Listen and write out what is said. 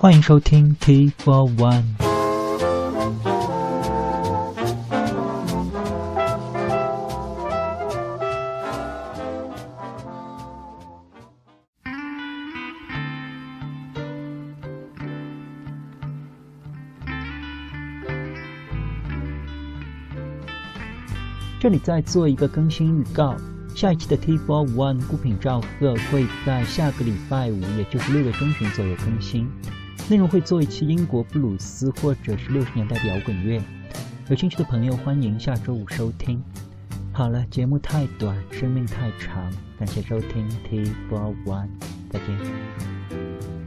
欢迎收听 T for One。这里再做一个更新预告，下一期的 T for One 孤品赵贺会在下个礼拜五，也就是六月中旬左右更新。内容会做一期英国布鲁斯或者是六十年代的摇滚乐，有兴趣的朋友欢迎下周五收听。好了，节目太短，生命太长，感谢收听 T for One，再见。